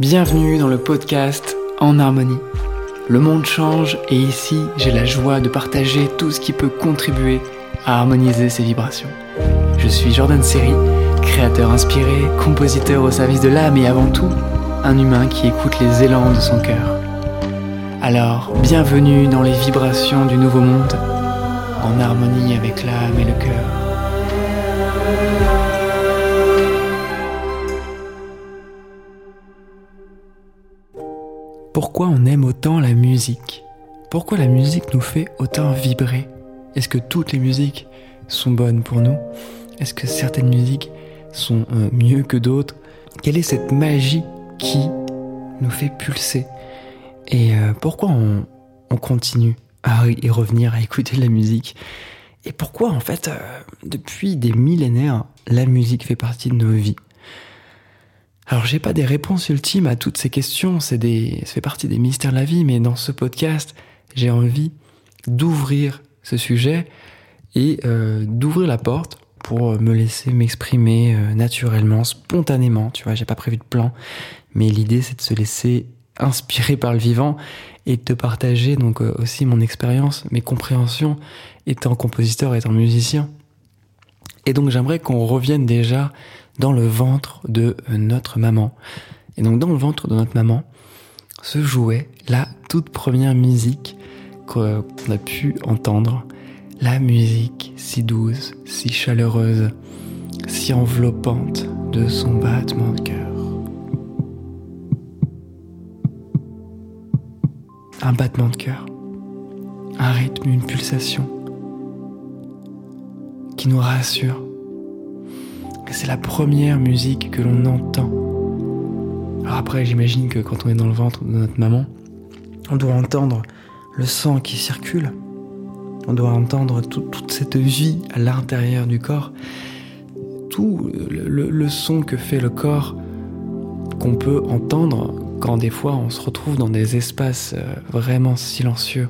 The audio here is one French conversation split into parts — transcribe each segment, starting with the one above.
Bienvenue dans le podcast En Harmonie. Le monde change et ici j'ai la joie de partager tout ce qui peut contribuer à harmoniser ses vibrations. Je suis Jordan Seri, créateur inspiré, compositeur au service de l'âme et avant tout, un humain qui écoute les élans de son cœur. Alors, bienvenue dans les vibrations du nouveau monde, en harmonie avec l'âme et le cœur. Pourquoi on aime autant la musique? Pourquoi la musique nous fait autant vibrer? Est-ce que toutes les musiques sont bonnes pour nous? Est-ce que certaines musiques sont euh, mieux que d'autres? Quelle est cette magie qui nous fait pulser? Et euh, pourquoi on, continue à y revenir, à écouter la musique? Et pourquoi en fait, euh, depuis des millénaires, la musique fait partie de nos vies? Alors j'ai pas des réponses ultimes à toutes ces questions, c'est des, ça fait partie des mystères de la vie, mais dans ce podcast, j'ai envie d'ouvrir ce sujet et euh, d'ouvrir la porte pour me laisser m'exprimer euh, naturellement, spontanément. Tu vois, j'ai pas prévu de plan, mais l'idée c'est de se laisser inspirer par le vivant et de te partager donc euh, aussi mon expérience, mes compréhensions étant compositeur, étant musicien. Et donc j'aimerais qu'on revienne déjà dans le ventre de notre maman. Et donc dans le ventre de notre maman se jouait la toute première musique qu'on a pu entendre. La musique si douce, si chaleureuse, si enveloppante de son battement de cœur. Un battement de cœur, un rythme, une pulsation qui nous rassure, c'est la première musique que l'on entend. Alors après, j'imagine que quand on est dans le ventre de notre maman, on doit entendre le sang qui circule. On doit entendre toute cette vie à l'intérieur du corps. Tout le, son que fait le corps qu'on peut entendre quand des fois on se retrouve dans des espaces euh, vraiment silencieux.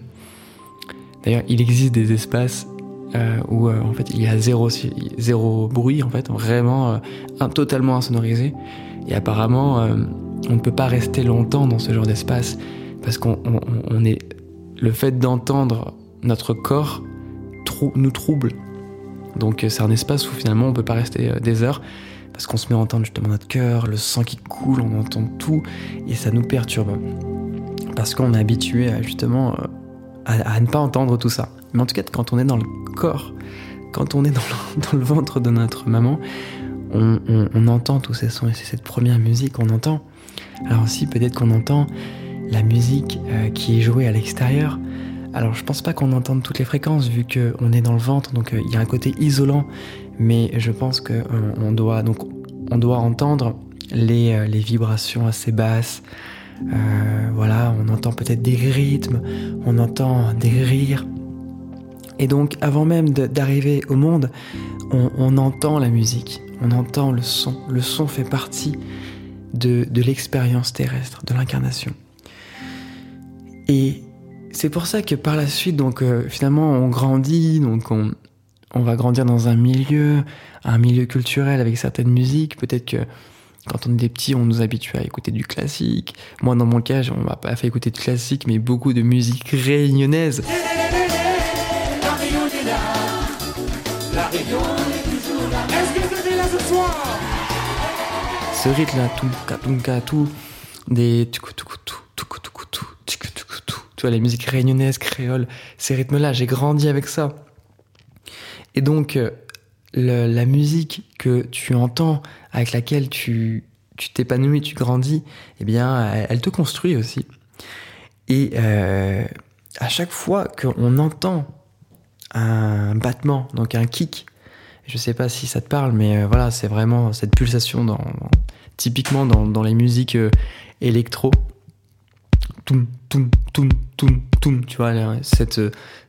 D'ailleurs, il existe des espaces euh, où euh, en fait il y a zéro, zéro bruit en fait, vraiment euh, totalement insonorisé. Et apparemment, on ne peut pas rester longtemps dans ce genre d'espace parce qu'on on, est le fait d'entendre notre corps nous trouble. Donc c'est un espace où finalement on peut pas rester des heures parce qu'on se met à entendre justement notre cœur, le sang qui coule, on entend tout et ça nous perturbe parce qu'on est habitué à justement à, ne pas entendre tout ça. Mais en tout cas, quand on est dans le corps, quand on est dans le, ventre de notre maman, on, entend tous ces sons et c'est cette première musique qu'on entend. Alors aussi, peut-être qu'on entend la musique euh, qui est jouée à l'extérieur. Alors je pense pas qu'on entende toutes les fréquences vu qu'on est dans le ventre, donc euh, il y a un côté isolant, mais je pense qu'on euh, doit doit entendre les, les vibrations assez basses, euh, voilà, on entend peut-être des rythmes, on entend des rires. Et donc, avant même d'arriver au monde, on, entend la musique, on entend le son. Le son fait partie de, l'expérience terrestre, de l'incarnation. Et c'est pour ça que par la suite, donc euh, finalement, on grandit, donc on, va grandir dans un milieu, un milieu culturel avec certaines musiques. Peut-être que quand on était petit, on nous habituait à écouter du classique. Moi, dans mon cas, on m'a pas fait écouter de classique, mais beaucoup de musique réunionnaise. Ce rythme-là, tout, tout, des tu vois, les musiques réunionnaises, créoles, ces rythmes-là, j'ai grandi avec ça. Et donc, euh, la musique que tu entends, avec laquelle tu tu t'épanouis, tu grandis, eh bien, elle, te construit aussi. Et euh, à chaque fois qu'on entend un battement, donc un kick, je sais pas si ça te parle, mais euh, voilà, c'est vraiment cette pulsation dans, typiquement dans, les musiques euh, électro. Toum, toum, toum, toum, toum, tu vois, cette,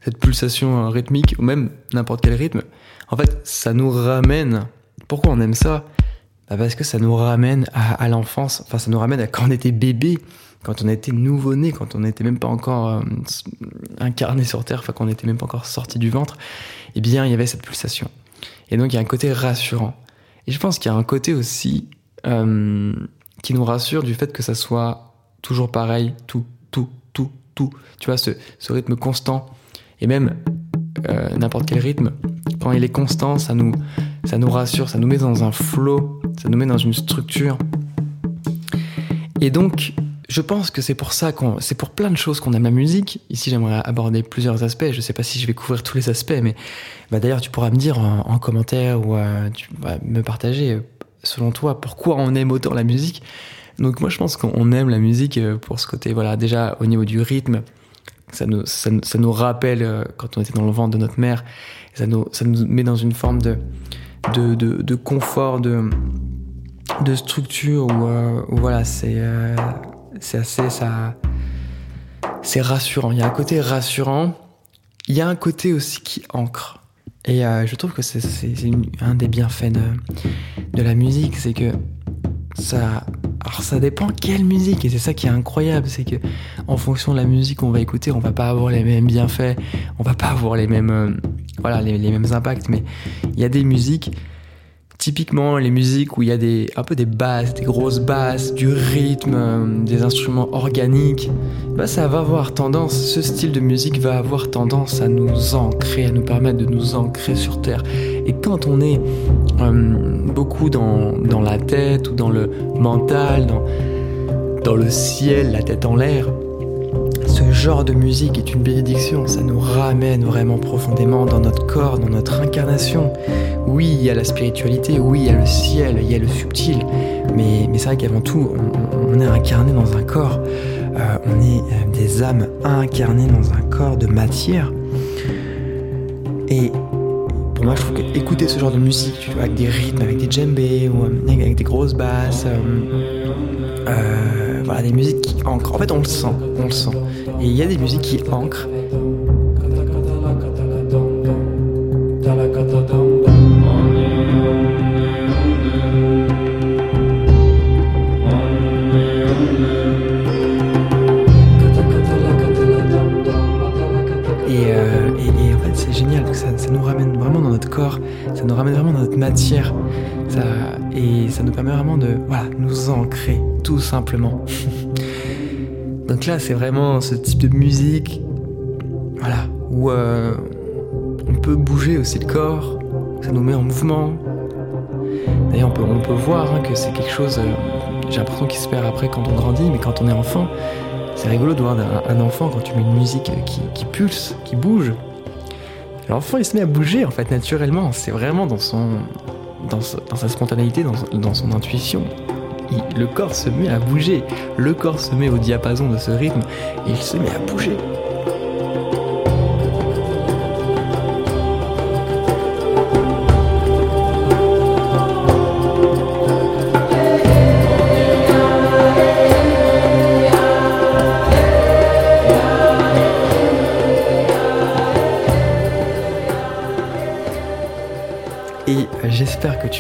cette pulsation rythmique, ou même n'importe quel rythme, en fait, ça nous ramène. Pourquoi on aime ça? Bah Parce que ça nous ramène à, l'enfance, enfin, ça nous ramène à quand on était bébé, quand on était nouveau-né, quand on n'était même pas encore euh, incarné sur Terre, enfin, quand on n'était même pas encore sorti du ventre, eh bien, il y avait cette pulsation. Et donc, il y a un côté rassurant. Et je pense qu'il y a un côté aussi euh, qui nous rassure du fait que ça soit toujours pareil, tout, tout, tout, tout. Tu vois, ce, rythme constant. Et même euh, n'importe quel rythme, quand il est constant, ça nous, ça nous rassure, ça nous met dans un flow, ça nous met dans une structure. Et donc, je pense que c'est pour ça qu'on, c'est pour plein de choses qu'on aime la musique. Ici, j'aimerais aborder plusieurs aspects. Je sais pas si je vais couvrir tous les aspects, mais bah, d'ailleurs, tu pourras me dire en, commentaire ou euh, me partager, euh, selon toi, pourquoi on aime autant la musique. Donc moi, je pense qu'on aime la musique euh, pour ce côté, voilà, déjà au niveau du rythme, ça nous, rappelle quand on était dans le ventre de notre mère, ça nous, met dans une forme de, confort, de, structure où, voilà, c'est c'est assez ça c'est rassurant. Il y a un côté rassurant. Il y a un côté aussi qui ancre et euh, je trouve que c'est un des bienfaits de, la musique c'est que ça dépend quelle musique et c'est ça qui est incroyable c'est que en fonction de la musique qu'on va écouter on va pas avoir les mêmes bienfaits on va pas avoir les mêmes euh, les mêmes impacts mais il y a des musiques Typiquement, les musiques où il y a un peu des basses, des grosses basses, du rythme, euh, des instruments organiques, bah ça va avoir tendance, ce style de musique va avoir tendance à nous ancrer, à nous permettre de nous ancrer sur Terre. Et quand on est euh, beaucoup dans, la tête ou dans le mental, dans, le ciel, la tête en l'air, genre de musique est une bénédiction, ça nous ramène vraiment profondément dans notre corps, dans notre incarnation. Oui, il y a la spiritualité, oui, il y a le ciel, il y a le subtil, mais, c'est vrai qu'avant tout, on, est incarné dans un corps, euh, on est euh, des âmes incarnées dans un corps de matière. Et pour moi, je trouve qu'écouter ce genre de musique, tu vois, avec des rythmes, avec des djembés, ou euh, avec des grosses basses, voilà, des musiques qui ancrent. En fait, on le sent, on le sent. Et il y a des musiques qui ancrent. Euh, et, en fait, c'est génial, ça, nous ramène vraiment dans notre corps, ça nous ramène vraiment dans notre matière, ça, et ça nous permet vraiment de voilà, nous ancrer, tout simplement. Donc là, c'est vraiment ce type de musique, voilà, où euh, on peut bouger aussi le corps, ça nous met en mouvement. D'ailleurs, on peut, on peut voir hein, que c'est quelque chose, euh, j'ai l'impression qu'il se perd après quand on grandit, mais quand on est enfant, c'est rigolo de voir un, enfant quand tu mets une musique qui, pulse, qui bouge. L'enfant, il se met à bouger en fait naturellement. C'est vraiment dans son, dans, sa spontanéité, dans, dans son intuition le corps se met à bouger. Le corps se met au diapason de ce rythme et il se met à bouger.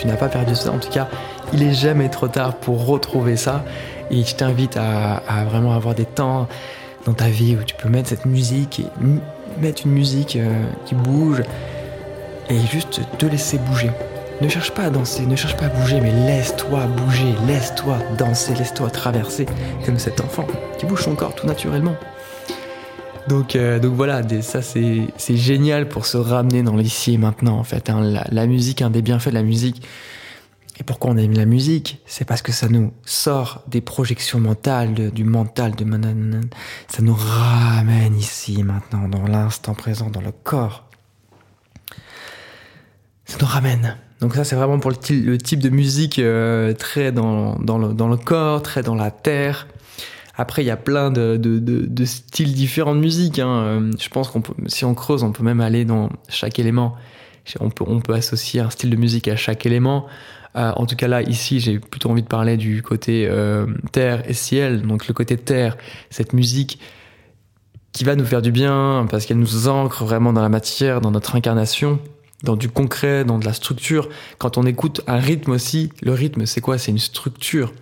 Tu n'as pas perdu ça. En tout cas, il est jamais trop tard pour retrouver ça. Et je t'invite à, vraiment avoir des temps dans ta vie où tu peux mettre cette musique et mettre une musique euh, qui bouge et juste te laisser bouger. Ne cherche pas à danser, ne cherche pas à bouger, mais laisse-toi bouger, laisse-toi danser, laisse-toi traverser comme cet enfant qui bouge son corps tout naturellement. Donc, euh, donc voilà, ça c'est génial pour se ramener dans l'ici et maintenant en fait. Hein. La, la, musique, un des bienfaits de la musique, et pourquoi on aime la musique? C'est parce que ça nous sort des projections mentales, du mental, de ça nous ramène ici maintenant, dans l'instant présent, dans le corps. Ça nous ramène. Donc ça c'est vraiment pour le, type de musique euh, très dans, dans, le, dans, le, corps, très dans la terre. Après il y a plein de, styles différents de musique. Hein. Euh, je pense qu'on peut, si on creuse, on peut même aller dans chaque élément. On peut, on peut associer un style de musique à chaque élément. Euh, en tout cas là, ici, j'ai plutôt envie de parler du côté euh, terre et ciel. Donc le côté terre, cette musique qui va nous faire du bien parce qu'elle nous ancre vraiment dans la matière, dans notre incarnation, dans du concret, dans de la structure. Quand on écoute un rythme aussi, le rythme c'est quoi? C'est une structure.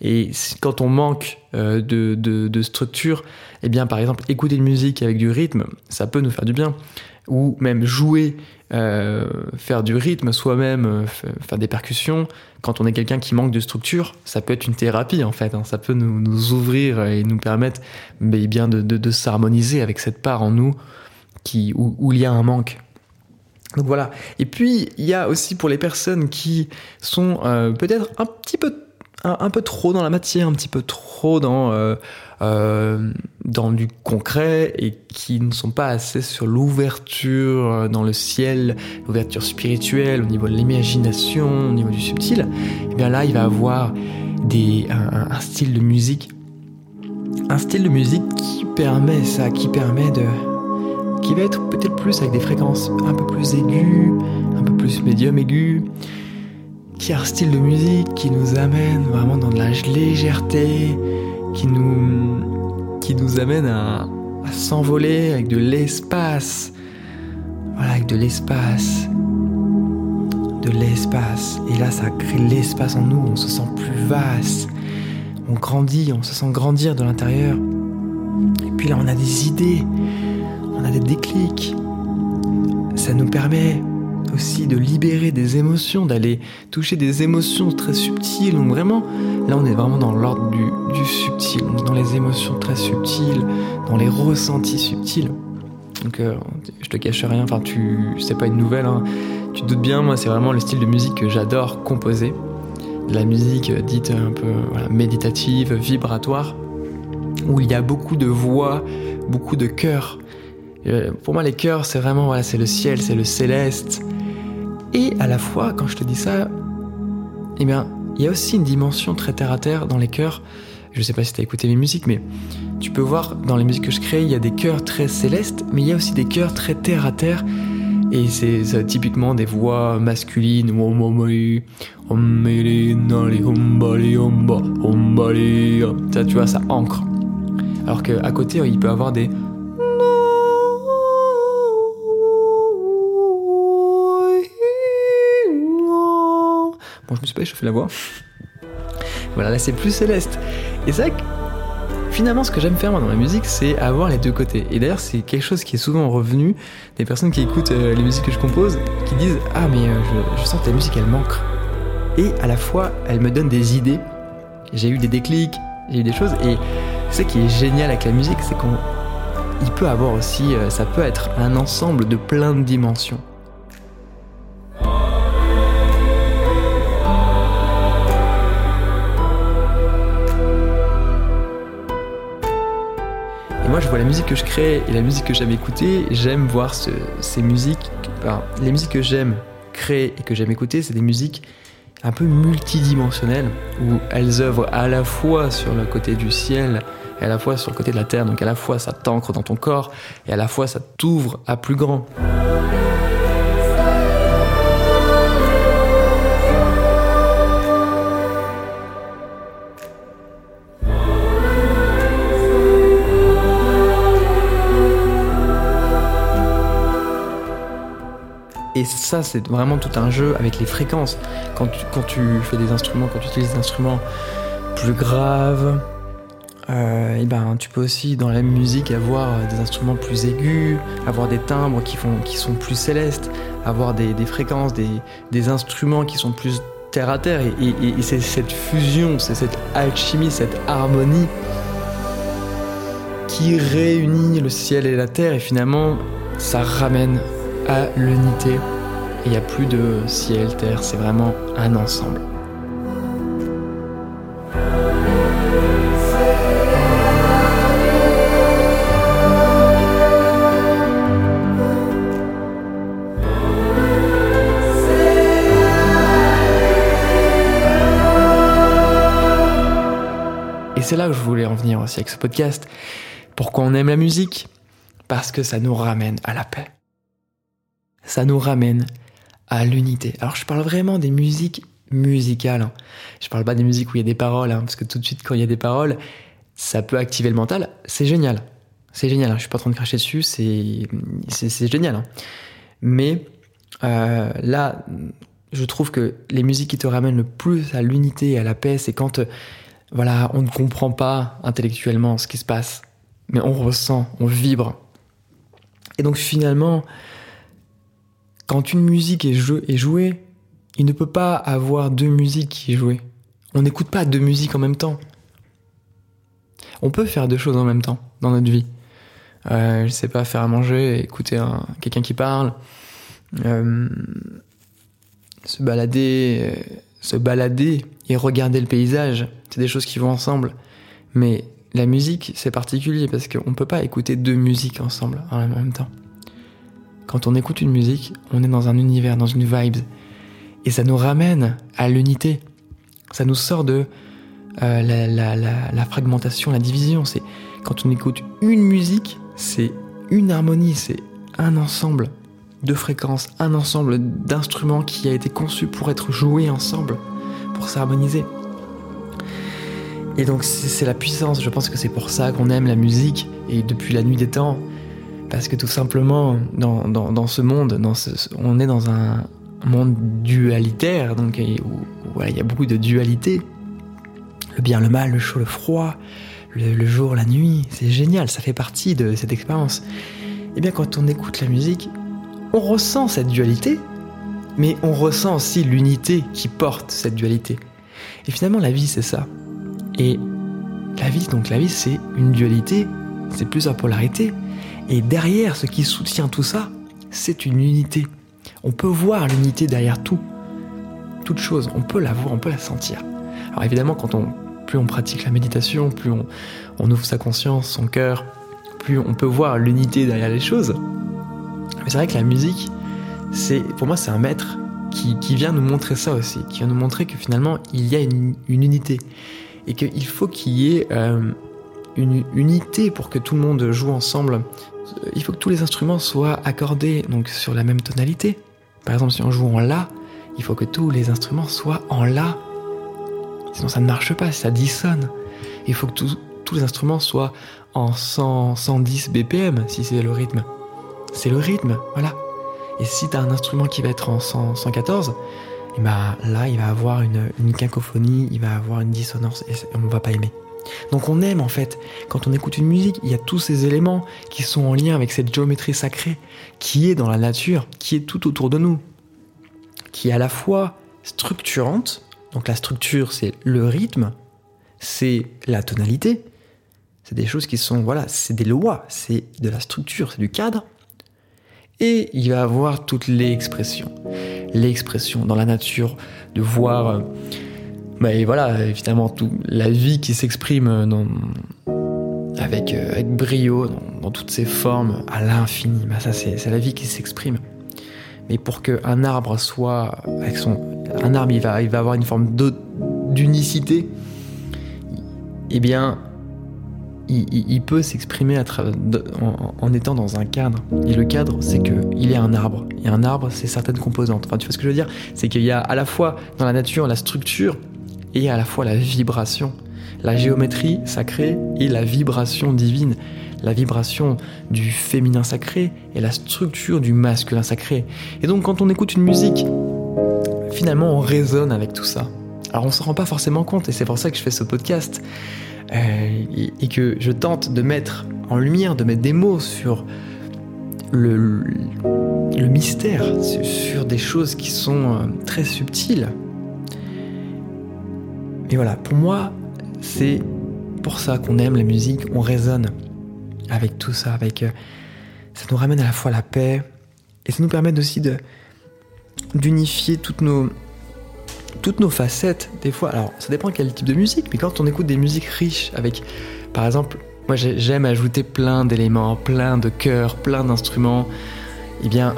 Et quand on manque euh, de, de, structure, eh bien par exemple écouter une musique avec du rythme, ça peut nous faire du bien. ou même jouer, euh, faire du rythme soi-même, euh, faire des percussions, quand on est quelqu'un qui manque de structure, ça peut être une thérapie en fait. Hein. Ça peut nous, nous, ouvrir et nous permettre mais bien de, de, de s'harmoniser avec cette part en nous qui, où, où il y a un manque. Donc voilà. Et puis il y a aussi pour les personnes qui sont euh, peut-être un petit peu un, peu trop dans la matière, un petit peu trop dans euh, euh, dans du concret et qui ne sont pas assez sur l'ouverture dans le ciel, l'ouverture spirituelle au niveau de l'imagination, au niveau du subtil. Et eh bien là, il va avoir des un style de musique, un style de musique qui permet ça, qui permet de qui va être peut-être plus avec des fréquences un peu plus aiguës, un peu plus médium aiguës, qui a un style de musique qui nous amène vraiment dans de la légèreté, qui nous, amène à, à s'envoler avec de l'espace. Voilà, avec de l'espace. De l'espace. Et là, ça crée l'espace en nous, on se sent plus vaste. On grandit, on se sent grandir de l'intérieur. Et puis là, on a des idées on a des déclics. Ça nous permet aussi de libérer des émotions, d'aller toucher des émotions très subtiles. Donc vraiment, là on est vraiment dans l'ordre du, du, subtil, dans les émotions très subtiles, dans les ressentis subtils. Donc euh, je te cache rien, enfin tu, c'est pas une nouvelle, hein. tu te doutes bien, moi c'est vraiment le style de musique que j'adore composer. De la musique dite un peu méditative, vibratoire, où il y a beaucoup de voix, beaucoup de cœurs, euh, pour moi, les cœurs, c'est vraiment, voilà, c'est le ciel, c'est le céleste. Et à la fois, quand je te dis ça, eh bien, il y a aussi une dimension très terre à terre dans les chœurs. Je sais pas si tu as écouté mes musiques, mais tu peux voir dans les musiques que je crée, il y a des chœurs très célestes, mais il y a aussi des chœurs très terre à terre. Et c'est typiquement des voix masculines. Ça, tu vois, ça ancre. Alors qu'à côté, il peut avoir des Je me suis pas échauffé la voix. voilà, là c'est plus céleste. Et c'est vrai que finalement, ce que j'aime faire moi dans la musique, c'est avoir les deux côtés. Et d'ailleurs, c'est quelque chose qui est souvent revenu des personnes qui écoutent euh, les musiques que je compose, qui disent Ah, mais euh, je, sens que ta musique elle manque. Et à la fois, elle me donne des idées. J'ai eu des déclics, j'ai eu des choses. Et ce qui est génial avec la musique, c'est qu'on. Il peut avoir aussi. Euh, ça peut être un ensemble de plein de dimensions. Moi, je vois la musique que je crée et la musique que j'aime écouter. J'aime voir ce, ces musiques. Les musiques que j'aime créer et que j'aime écouter, c'est des musiques un peu multidimensionnelles où elles œuvrent à la fois sur le côté du ciel et à la fois sur le côté de la terre. Donc à la fois ça t'ancre dans ton corps et à la fois ça t'ouvre à plus grand. Et ça, c'est vraiment tout un jeu avec les fréquences. Quand tu, fais des instruments, quand tu utilises des instruments plus graves, euh, et ben, tu peux aussi dans la musique avoir des instruments plus aigus, avoir des timbres qui, sont plus célestes, avoir des, fréquences, des, instruments qui sont plus terre à terre. Et, et, et c'est cette fusion, c'est cette alchimie, cette harmonie qui réunit le ciel et la terre. Et finalement, ça ramène à l'unité. Il n'y a plus de ciel, terre, c'est vraiment un ensemble. Et c'est là où je voulais en venir aussi avec ce podcast. Pourquoi on aime la musique? Parce que ça nous ramène à la paix ça nous ramène à l'unité. Alors je parle vraiment des musiques musicales. Hein. Je parle pas des musiques où il y a des paroles, hein, parce que tout de suite quand il y a des paroles, ça peut activer le mental. C'est génial. C'est génial. Hein. Je suis pas en train de cracher dessus. C'est c'est génial. Hein. Mais euh, là, je trouve que les musiques qui te ramènent le plus à l'unité et à la paix, c'est quand euh, voilà, on ne comprend pas intellectuellement ce qui se passe, mais on ressent, on vibre. Et donc finalement, quand une musique est, jouée, il ne peut pas avoir deux musiques qui est jouée. On n'écoute pas deux musiques en même temps. On peut faire deux choses en même temps dans notre vie. Euh, je sais pas, faire à manger, écouter quelqu'un qui parle, euh, se balader, euh, se balader et regarder le paysage. C'est des choses qui vont ensemble. Mais la musique, c'est particulier parce qu'on peut pas écouter deux musiques ensemble en même temps. Quand on écoute une musique, on est dans un univers, dans une vibe. Et ça nous ramène à l'unité. Ça nous sort de euh, la, la, fragmentation, la division. C'est quand on écoute une musique, c'est une harmonie, c'est un ensemble de fréquences, un ensemble d'instruments qui a été conçu pour être joué ensemble, pour s'harmoniser. Et donc c'est la puissance, je pense que c'est pour ça qu'on aime la musique, et depuis la nuit des temps, parce que tout simplement, dans, dans, ce monde, on est dans un monde dualitaire, donc où, il y a beaucoup de dualité. Le bien, le mal, le chaud, le froid, le, jour, la nuit, c'est génial, ça fait partie de cette expérience. Et eh bien quand on écoute la musique, on ressent cette dualité, mais on ressent aussi l'unité qui porte cette dualité. Et finalement, la vie, c'est ça. Et la vie, donc la vie, c'est une dualité, c'est plusieurs polarités. Et derrière, ce qui soutient tout ça, c'est une unité. On peut voir l'unité derrière tout. Toute chose, on peut la voir, on peut la sentir. Alors évidemment, quand on, plus on pratique la méditation, plus on, ouvre sa conscience, son cœur, plus on peut voir l'unité derrière les choses. Mais c'est vrai que la musique, c'est, pour moi, c'est un maître qui, vient nous montrer ça aussi, qui vient nous montrer que finalement, il y a une, une unité et qu'il faut qu'il y ait euh, une unité pour que tout le monde joue ensemble. Il faut que tous les instruments soient accordés donc sur la même tonalité. Par exemple, si on joue en La, il faut que tous les instruments soient en La. Sinon, ça ne marche pas, ça dissonne. Il faut que tous les instruments soient en 100, 110 BPM, si c'est le rythme. C'est le rythme, voilà. Et si tu as un instrument qui va être en 114, et bah là, il va avoir une, une cacophonie, il va avoir une dissonance et on ne va pas aimer. Donc on aime en fait, quand on écoute une musique, il y a tous ces éléments qui sont en lien avec cette géométrie sacrée qui est dans la nature, qui est tout autour de nous, qui est à la fois structurante, donc la structure c'est le rythme, c'est la tonalité, c'est des choses qui sont, voilà, c'est des lois, c'est de la structure, c'est du cadre, et il va avoir toutes les expressions. L'expression dans la nature, de voir, euh, et voilà, évidemment, tout, la vie qui s'exprime avec, euh, avec brio, dans, toutes ses formes, à l'infini. Bah, ça, c'est la vie qui s'exprime. Mais pour qu'un arbre soit avec son. Un arbre, il va, il va avoir une forme d'unicité. Eh bien, il, peut s'exprimer en, en, étant dans un cadre. Et le cadre, c'est qu'il est un arbre. Et un arbre, c'est certaines composantes. Enfin, tu vois ce que je veux dire? C'est qu'il y a à la fois dans la nature la structure et à la fois la vibration. La géométrie sacrée et la vibration divine. La vibration du féminin sacré et la structure du masculin sacré. Et donc, quand on écoute une musique, finalement, on résonne avec tout ça. Alors, on s'en rend pas forcément compte, et c'est pour ça que je fais ce podcast. Euh, et, que je tente de mettre en lumière, de mettre des mots sur le, mystère, sur des choses qui sont euh, très subtiles. Et voilà, pour moi, c'est pour ça qu'on aime la musique, on résonne avec tout ça, avec euh, ça nous ramène à la fois la paix et ça nous permet aussi de d'unifier toutes nos toutes nos facettes, des fois, alors ça dépend quel type de musique, mais quand on écoute des musiques riches avec, par exemple, moi j'aime ajouter plein d'éléments, plein de chœurs, plein d'instruments, eh bien,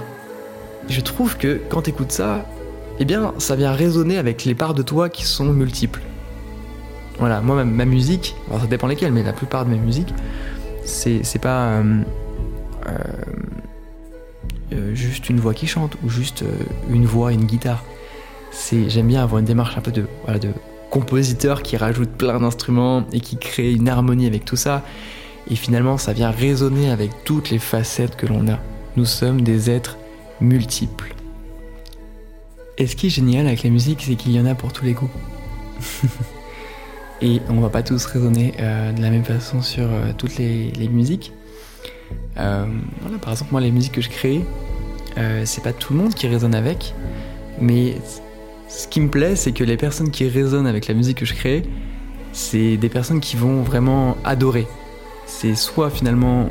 je trouve que quand tu écoutes ça, eh bien, ça vient résonner avec les parts de toi qui sont multiples. Voilà, moi, ma, musique, ça dépend lesquelles, mais la plupart de mes musiques, c'est pas euh, euh, euh, juste une voix qui chante ou juste une voix et une guitare j'aime bien avoir une démarche un peu de, de compositeur qui rajoute plein d'instruments et qui crée une harmonie avec tout ça. Et finalement, ça vient résonner avec toutes les facettes que l'on a. Nous sommes des êtres multiples. Et ce qui est génial avec la musique, c'est qu'il y en a pour tous les goûts. et on va pas tous résonner euh, de la même façon sur euh, toutes les, musiques. Euh, par exemple, moi, les musiques que je crée, c'est pas tout le monde qui résonne avec, mais ce qui me plaît, c'est que les personnes qui résonnent avec la musique que je crée, c'est des personnes qui vont vraiment adorer. C'est soit finalement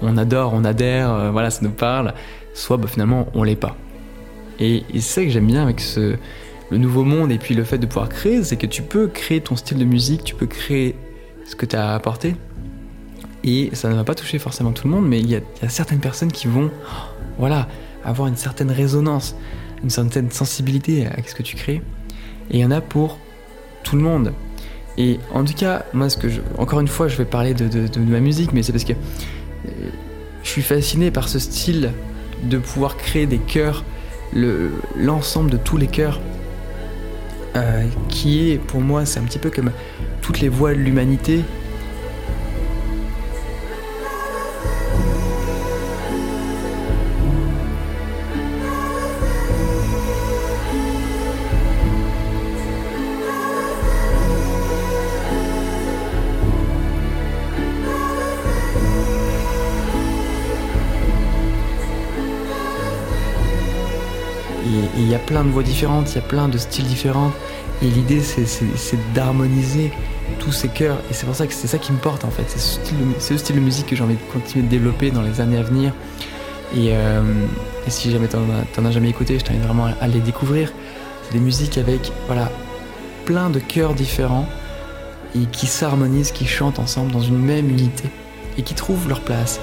on, adore, on adhère, voilà, ça nous parle, soit bah, finalement on l'est pas. Et, c'est ça que j'aime bien avec ce, le nouveau monde et puis le fait de pouvoir créer, c'est que tu peux créer ton style de musique, tu peux créer ce que tu as apporté. Et ça ne va pas toucher forcément tout le monde, mais il y, a, certaines personnes qui vont voilà, avoir une certaine résonance, une certaine sensibilité à ce que tu crées. Et il y en a pour tout le monde. Et en tout cas, moi, ce que je, encore une fois, je vais parler de, de ma musique, mais c'est parce que euh, je suis fasciné par ce style de pouvoir créer des chœurs, l'ensemble de tous les chœurs euh, qui est pour moi, c'est un petit peu comme toutes les voix de l'humanité voix différentes, il y a plein de styles différents. Et l'idée, c'est d'harmoniser tous ces chœurs. Et c'est pour ça que c'est ça qui me porte en fait. C'est ce, style de musique que j'ai envie de continuer de développer dans les années à venir. Et, euh, si jamais t'en as jamais écouté, je t'invite vraiment à les découvrir. C'est des musiques avec voilà, plein de chœurs différents et qui s'harmonisent, qui chantent ensemble dans une même unité et qui trouvent leur place.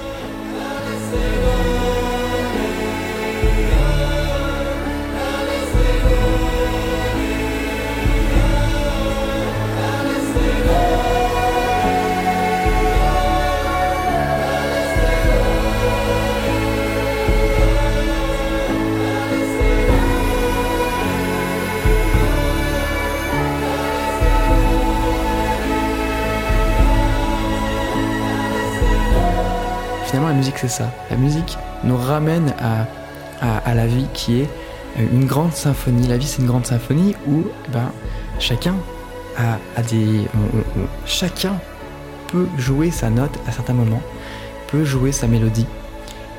Finalement, la musique, c'est ça. La musique nous ramène à, à, la vie qui est une grande symphonie. La vie, c'est une grande symphonie où ben, chacun a des. chacun peut jouer sa note à certains moments, peut jouer sa mélodie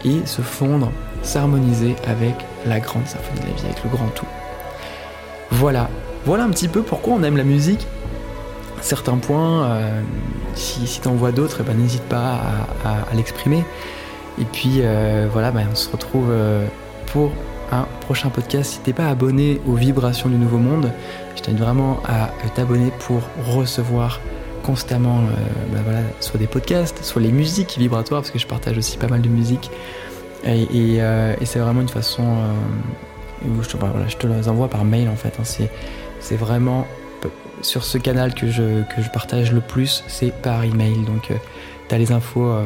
et se fondre, s'harmoniser avec la grande symphonie de la vie, avec le grand tout. Voilà. Voilà un petit peu pourquoi on aime la musique certains points, euh, si, si tu en vois d'autres, eh ben, n'hésite pas à, l'exprimer. Et puis euh, voilà, ben, on se retrouve euh, pour un prochain podcast. Si t'es pas abonné aux vibrations du Nouveau Monde, je t'invite vraiment à t'abonner pour recevoir constamment ben, voilà, soit des podcasts, soit les musiques vibratoires, parce que je partage aussi pas mal de musique. Et, c'est vraiment une façon où je te, voilà, je te les envoie par mail en fait. Hein. c'est vraiment sur ce canal que je, que je partage le plus, c'est par email. Donc, euh, tu as les infos euh,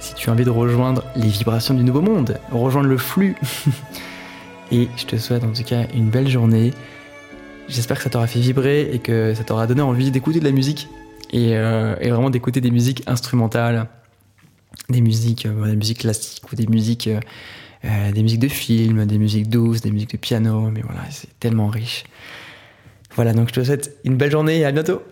si tu as envie de rejoindre les vibrations du nouveau monde, rejoindre le flux. et je te souhaite en tout cas une belle journée. J'espère que ça t'aura fait vibrer et que ça t'aura donné envie d'écouter de la musique et, euh, vraiment d'écouter des musiques instrumentales, des musiques, des musiques classiques ou des musiques, des musiques de films, des musiques douces, des musiques de piano. Mais voilà, c'est tellement riche. Voilà, donc je te souhaite une belle journée et à bientôt.